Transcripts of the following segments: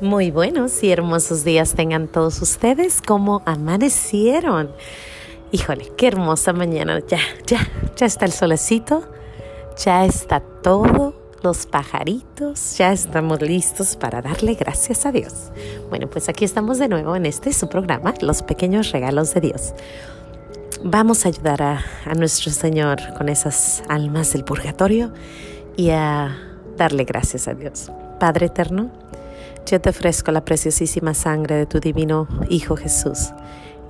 Muy buenos y hermosos días tengan todos ustedes. ¿Cómo amanecieron? Híjole, qué hermosa mañana. Ya, ya, ya está el solecito. Ya está todo. Los pajaritos. Ya estamos listos para darle gracias a Dios. Bueno, pues aquí estamos de nuevo en este su programa, Los pequeños regalos de Dios. Vamos a ayudar a, a nuestro Señor con esas almas del purgatorio y a darle gracias a Dios. Padre eterno, yo te ofrezco la preciosísima sangre de tu divino Hijo Jesús,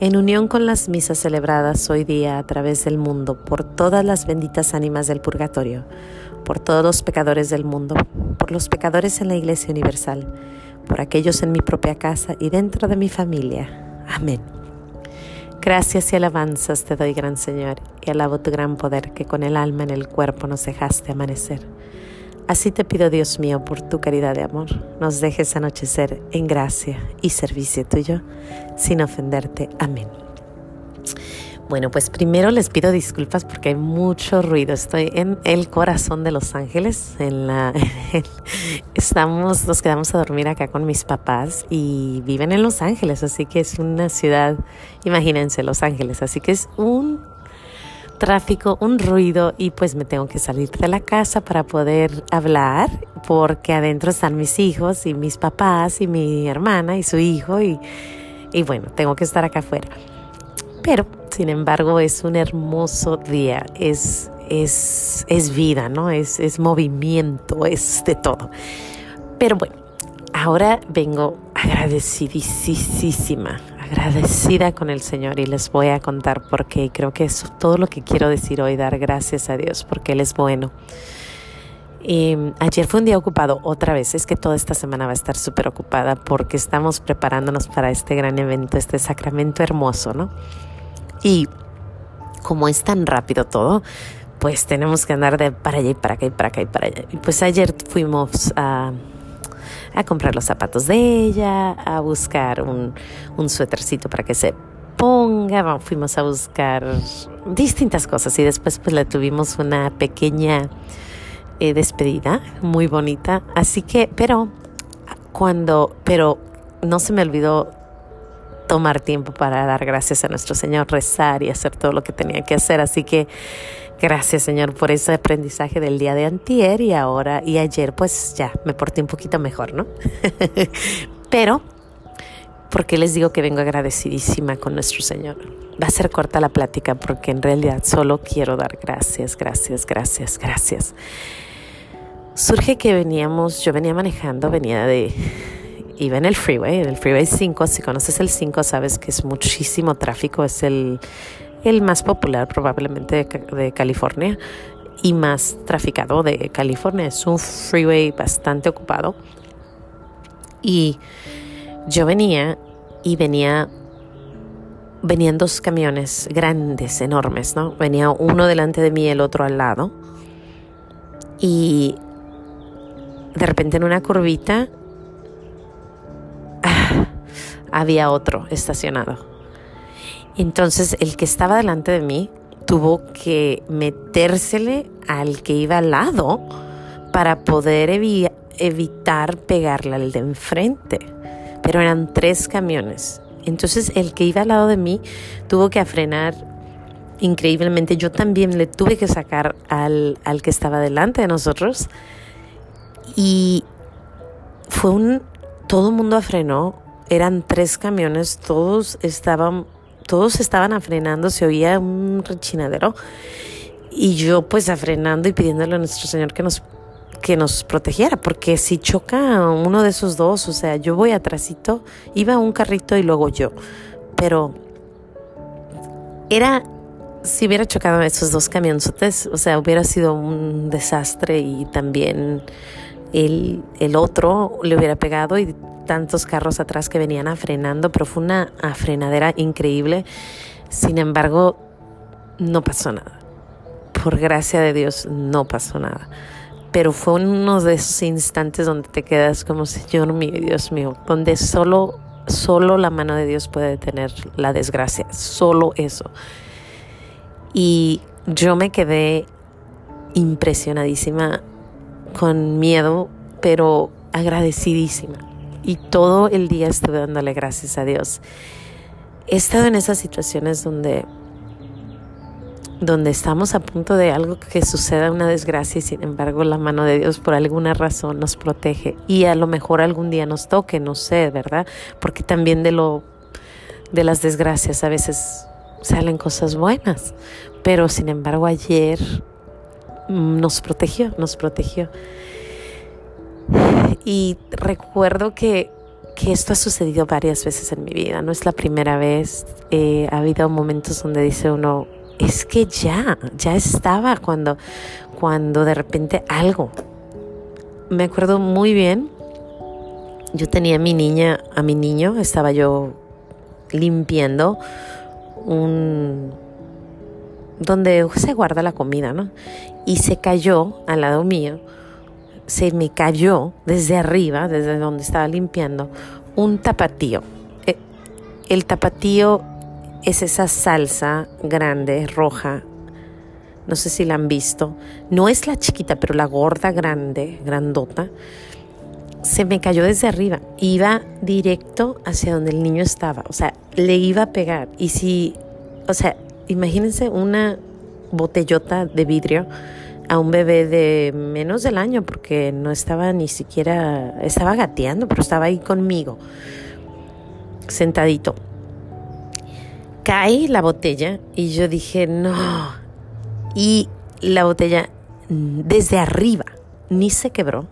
en unión con las misas celebradas hoy día a través del mundo por todas las benditas ánimas del purgatorio, por todos los pecadores del mundo, por los pecadores en la Iglesia Universal, por aquellos en mi propia casa y dentro de mi familia. Amén. Gracias y alabanzas te doy, gran Señor, y alabo tu gran poder que con el alma en el cuerpo nos dejaste amanecer. Así te pido, Dios mío, por tu caridad de amor, nos dejes anochecer en gracia y servicio tuyo, sin ofenderte. Amén. Bueno, pues primero les pido disculpas porque hay mucho ruido. Estoy en el corazón de Los Ángeles. Estamos, nos quedamos a dormir acá con mis papás y viven en Los Ángeles, así que es una ciudad, imagínense, Los Ángeles, así que es un tráfico, un ruido y pues me tengo que salir de la casa para poder hablar porque adentro están mis hijos y mis papás y mi hermana y su hijo y, y bueno, tengo que estar acá afuera. Pero, sin embargo, es un hermoso día, es, es, es vida, ¿no? Es, es movimiento, es de todo. Pero bueno, ahora vengo agradecidísima agradecida con el Señor y les voy a contar por qué. Creo que es todo lo que quiero decir hoy, dar gracias a Dios porque Él es bueno. Y ayer fue un día ocupado otra vez, es que toda esta semana va a estar súper ocupada porque estamos preparándonos para este gran evento, este sacramento hermoso, ¿no? Y como es tan rápido todo, pues tenemos que andar de para allá y para acá y para acá y para allá. Y pues ayer fuimos a a comprar los zapatos de ella, a buscar un, un suétercito para que se ponga, fuimos a buscar distintas cosas y después pues le tuvimos una pequeña eh, despedida muy bonita, así que, pero cuando, pero no se me olvidó tomar tiempo para dar gracias a nuestro Señor, rezar y hacer todo lo que tenía que hacer, así que Gracias, Señor, por ese aprendizaje del día de antier y ahora y ayer, pues ya me porté un poquito mejor, ¿no? Pero, ¿por qué les digo que vengo agradecidísima con nuestro Señor? Va a ser corta la plática porque en realidad solo quiero dar gracias, gracias, gracias, gracias. Surge que veníamos, yo venía manejando, venía de, iba en el freeway, en el freeway 5, si conoces el 5 sabes que es muchísimo tráfico, es el el más popular probablemente de, California y más traficado de California. Es un freeway bastante ocupado. Y yo venía y venía venían dos camiones grandes, enormes, ¿no? Venía uno delante de mí el otro al lado. Y de repente en una curvita había otro estacionado. Entonces el que estaba delante de mí tuvo que metérsele al que iba al lado para poder evitar pegarle al de enfrente. Pero eran tres camiones. Entonces el que iba al lado de mí tuvo que frenar increíblemente. Yo también le tuve que sacar al, al que estaba delante de nosotros. Y fue un... Todo el mundo frenó. Eran tres camiones. Todos estaban todos estaban afrenando, se oía un rechinadero y yo pues afrenando y pidiéndole a nuestro Señor que nos que nos protegiera, porque si choca uno de esos dos, o sea, yo voy atrásito, iba un carrito y luego yo, pero era si hubiera chocado esos dos camionzotes, o sea, hubiera sido un desastre y también el, el otro le hubiera pegado y tantos carros atrás que venían afrenando, pero fue una frenadera increíble. Sin embargo, no pasó nada. Por gracia de Dios, no pasó nada. Pero fue uno de esos instantes donde te quedas como, Señor mío, Dios mío, donde solo, solo la mano de Dios puede detener la desgracia, solo eso. Y yo me quedé impresionadísima, con miedo, pero agradecidísima y todo el día estuve dándole gracias a Dios. He estado en esas situaciones donde donde estamos a punto de algo que suceda, una desgracia, y sin embargo la mano de Dios por alguna razón nos protege. Y a lo mejor algún día nos toque, no sé, ¿verdad? Porque también de lo de las desgracias a veces salen cosas buenas. Pero sin embargo ayer nos protegió, nos protegió. Y recuerdo que, esto ha sucedido varias veces en mi vida, no es la primera vez. Eh, ha habido momentos donde dice uno, es que ya, ya estaba cuando, cuando de repente algo. Me acuerdo muy bien, yo tenía a mi niña, a mi niño, estaba yo limpiando un donde se guarda la comida, ¿no? Y se cayó al lado mío se me cayó desde arriba, desde donde estaba limpiando, un tapatío. Eh, el tapatío es esa salsa grande, roja. No sé si la han visto. No es la chiquita, pero la gorda grande, grandota. Se me cayó desde arriba. Iba directo hacia donde el niño estaba. O sea, le iba a pegar. Y si, o sea, imagínense una botellota de vidrio a un bebé de menos del año porque no estaba ni siquiera, estaba gateando, pero estaba ahí conmigo, sentadito. Cae la botella y yo dije, no. Y la botella desde arriba ni se quebró,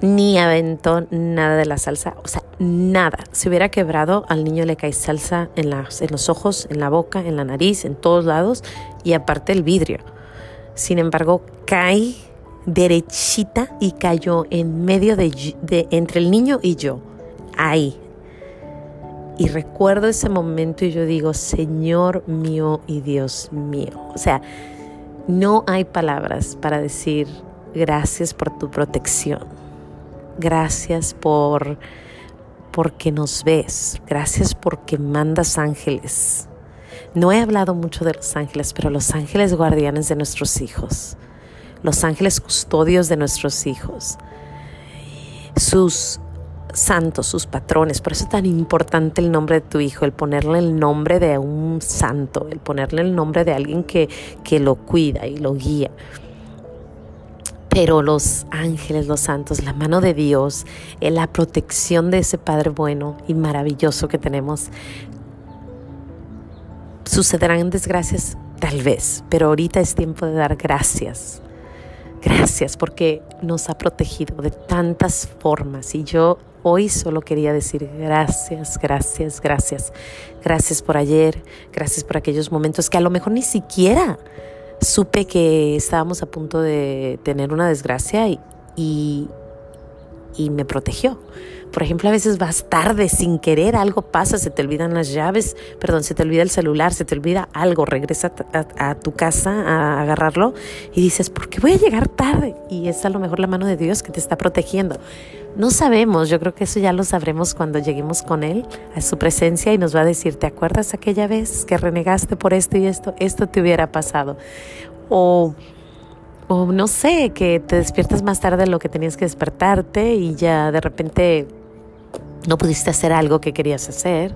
ni aventó nada de la salsa, o sea, nada. Se hubiera quebrado, al niño le cae salsa en, las, en los ojos, en la boca, en la nariz, en todos lados, y aparte el vidrio. Sin embargo, cae derechita y cayó en medio de, entre el niño y yo, ahí. Y recuerdo ese momento y yo digo, Señor mío y Dios mío. O sea, no hay palabras para decir gracias por tu protección. Gracias por porque nos ves. Gracias porque mandas ángeles. No he hablado mucho de los ángeles, pero los ángeles guardianes de nuestros hijos, los ángeles custodios de nuestros hijos, sus santos, sus patrones. Por eso es tan importante el nombre de tu hijo, el ponerle el nombre de un santo, el ponerle el nombre de alguien que, que lo cuida y lo guía. Pero los ángeles, los santos, la mano de Dios, la protección de ese Padre bueno y maravilloso que tenemos, ¿Sucederán desgracias? Tal vez, pero ahorita es tiempo de dar gracias. Gracias porque nos ha protegido de tantas formas y yo hoy solo quería decir gracias, gracias, gracias. Gracias por ayer, gracias por aquellos momentos que a lo mejor ni siquiera supe que estábamos a punto de tener una desgracia y, y, y me protegió. Por ejemplo, a veces vas tarde sin querer, algo pasa, se te olvidan las llaves, perdón, se te olvida el celular, se te olvida algo, regresa a, tu casa a agarrarlo y dices, ¿por qué voy a llegar tarde? Y es a lo mejor la mano de Dios que te está protegiendo. No sabemos, yo creo que eso ya lo sabremos cuando lleguemos con Él a su presencia y nos va a decir, ¿te acuerdas aquella vez que renegaste por esto y esto? Esto te hubiera pasado. O o no sé, que te despiertas más tarde de lo que tenías que despertarte y ya de repente no pudiste hacer algo que querías hacer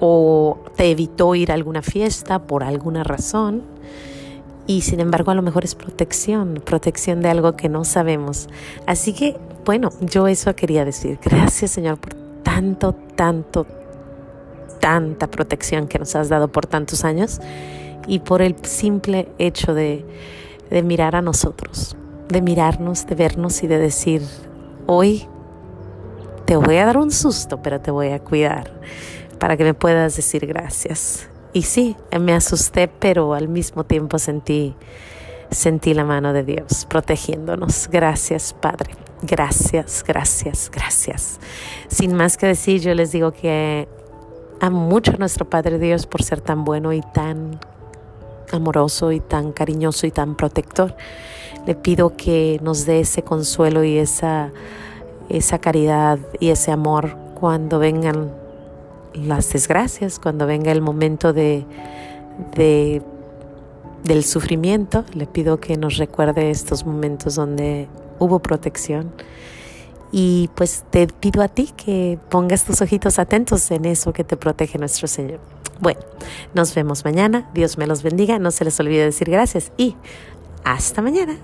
o te evitó ir a alguna fiesta por alguna razón y sin embargo a lo mejor es protección, protección de algo que no sabemos. Así que bueno, yo eso quería decir. Gracias Señor por tanto, tanto, tanta protección que nos has dado por tantos años y por el simple hecho de, mirar a nosotros, de mirarnos, de vernos y de decir, hoy te voy a dar un susto, pero te voy a cuidar para que me puedas decir gracias. Y sí, me asusté, pero al mismo tiempo sentí, sentí la mano de Dios protegiéndonos. Gracias, Padre. Gracias, gracias, gracias. Sin más que decir, yo les digo que amo mucho nuestro Padre Dios por ser tan bueno y tan amoroso y tan cariñoso y tan protector. Le pido que nos dé ese consuelo y esa esa caridad y ese amor cuando vengan las desgracias, cuando venga el momento de, del sufrimiento. Le pido que nos recuerde estos momentos donde hubo protección Y pues te pido a ti que pongas tus ojitos atentos en eso que te protege nuestro Señor. Bueno, nos vemos mañana. Dios me los bendiga. No se les olvide decir gracias y hasta mañana.